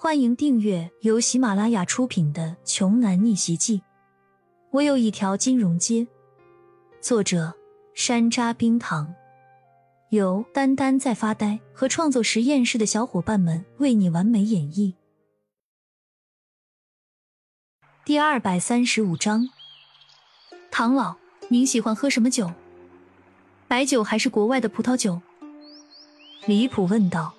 欢迎订阅由喜马拉雅出品的《穷男逆袭记》。我有一条金融街。作者：山楂冰糖，由丹丹在发呆和创作实验室的小伙伴们为你完美演绎。第二百三十五章，唐老，您喜欢喝什么酒？白酒还是国外的葡萄酒？李普问道。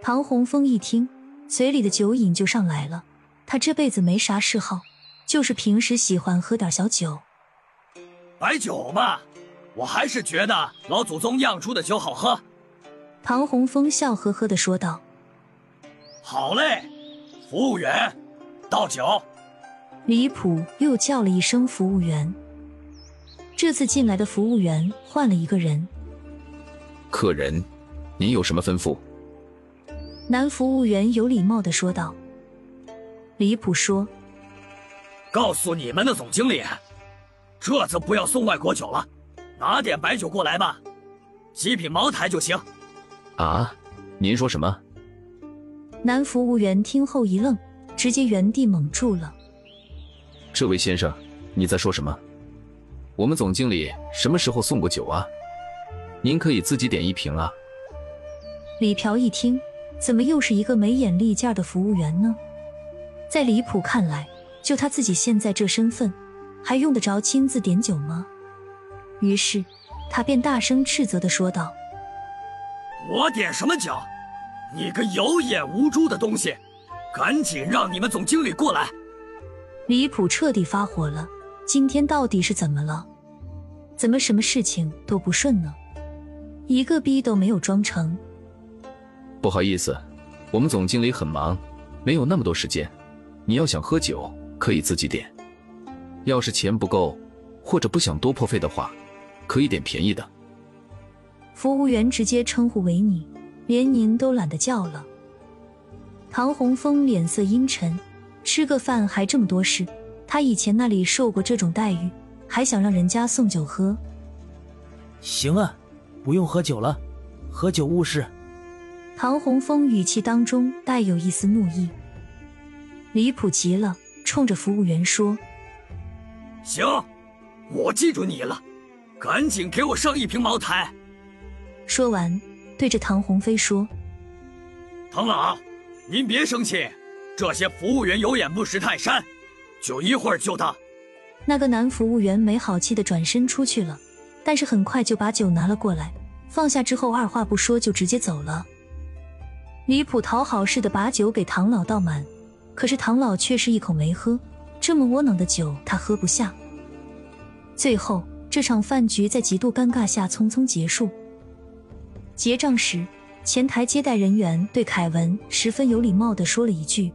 唐洪峰一听。嘴里的酒瘾就上来了。他这辈子没啥嗜好，就是平时喜欢喝点小酒。白酒嘛，我还是觉得老祖宗酿出的酒好喝。唐洪峰笑呵呵的说道：“好嘞，服务员，倒酒。”李普又叫了一声服务员。这次进来的服务员换了一个人。客人，您有什么吩咐？男服务员有礼貌的说道：“李普说，告诉你们的总经理，这次不要送外国酒了，拿点白酒过来吧，几品茅台就行。”啊，您说什么？男服务员听后一愣，直接原地懵住了。这位先生，你在说什么？我们总经理什么时候送过酒啊？您可以自己点一瓶啊。李朴一听。怎么又是一个没眼力见的服务员呢？在李普看来，就他自己现在这身份，还用得着亲自点酒吗？于是他便大声斥责的说道：“我点什么酒？你个有眼无珠的东西，赶紧让你们总经理过来！”李普彻底发火了，今天到底是怎么了？怎么什么事情都不顺呢？一个逼都没有装成。不好意思，我们总经理很忙，没有那么多时间。你要想喝酒，可以自己点。要是钱不够，或者不想多破费的话，可以点便宜的。服务员直接称呼为你，连您都懒得叫了。唐洪峰脸色阴沉，吃个饭还这么多事，他以前那里受过这种待遇，还想让人家送酒喝？行啊，不用喝酒了，喝酒误事。唐洪峰语气当中带有一丝怒意。离谱极了，冲着服务员说：“行，我记住你了，赶紧给我上一瓶茅台。”说完，对着唐鸿飞说：“唐老，您别生气，这些服务员有眼不识泰山，就一会儿就到。”那个男服务员没好气的转身出去了，但是很快就把酒拿了过来，放下之后二话不说就直接走了。李普讨好似的把酒给唐老倒满，可是唐老却是一口没喝。这么窝囊的酒，他喝不下。最后，这场饭局在极度尴尬下匆匆结束。结账时，前台接待人员对凯文十分有礼貌的说了一句：“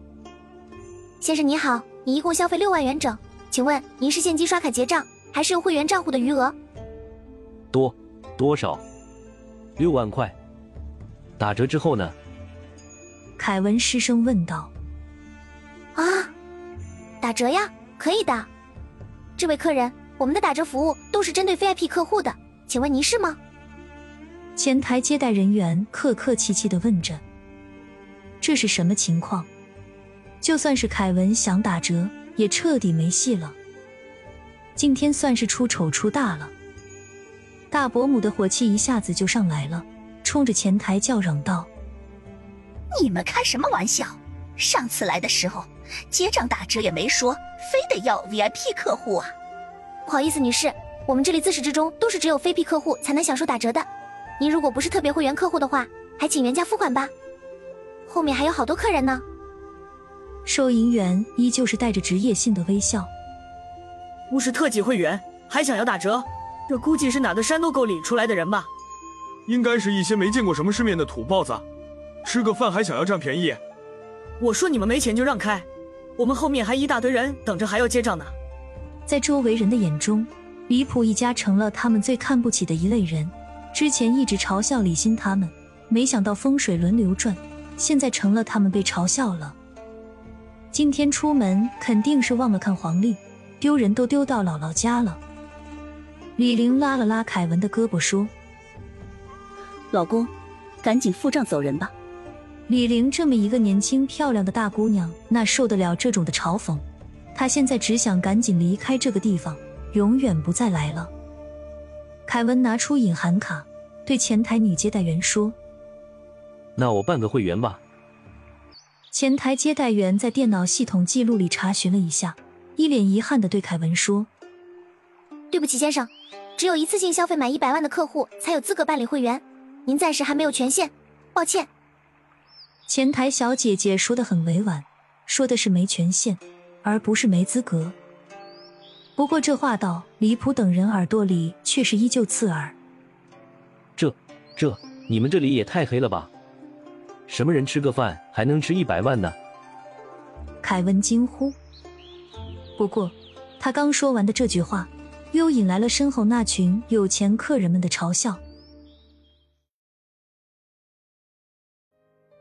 先生你好，你一共消费六万元整，请问您是现金刷卡结账，还是用会员账户的余额？”多，多少？六万块。打折之后呢？凯文失声问道：“啊，打折呀，可以的。这位客人，我们的打折服务都是针对 VIP 客户的，请问您是吗？”前台接待人员客客气气的问着：“这是什么情况？就算是凯文想打折，也彻底没戏了。今天算是出丑出大了。”大伯母的火气一下子就上来了，冲着前台叫嚷道。你们开什么玩笑？上次来的时候结账打折也没说，非得要 VIP 客户啊！不好意思，女士，我们这里自始至终都是只有非 P 客户才能享受打折的。您如果不是特别会员客户的话，还请原价付款吧。后面还有好多客人呢。收银员依旧是带着职业性的微笑。我是特级会员，还想要打折？这估计是哪个山沟沟里出来的人吧？应该是一些没见过什么世面的土包子。吃个饭还想要占便宜？我说你们没钱就让开，我们后面还一大堆人等着还要结账呢。在周围人的眼中，李普一家成了他们最看不起的一类人。之前一直嘲笑李欣他们，没想到风水轮流转，现在成了他们被嘲笑了。今天出门肯定是忘了看黄历，丢人都丢到姥姥家了。李玲拉了拉凯文的胳膊说：“老公，赶紧付账走人吧。”李玲这么一个年轻漂亮的大姑娘，哪受得了这种的嘲讽？她现在只想赶紧离开这个地方，永远不再来了。凯文拿出隐含卡，对前台女接待员说：“那我办个会员吧。”前台接待员在电脑系统记录里查询了一下，一脸遗憾的对凯文说：“对不起，先生，只有一次性消费满一百万的客户才有资格办理会员，您暂时还没有权限，抱歉。”前台小姐姐说的很委婉，说的是没权限，而不是没资格。不过这话到李普等人耳朵里却是依旧刺耳。这、这，你们这里也太黑了吧！什么人吃个饭还能吃一百万呢？凯文惊呼。不过，他刚说完的这句话，又引来了身后那群有钱客人们的嘲笑。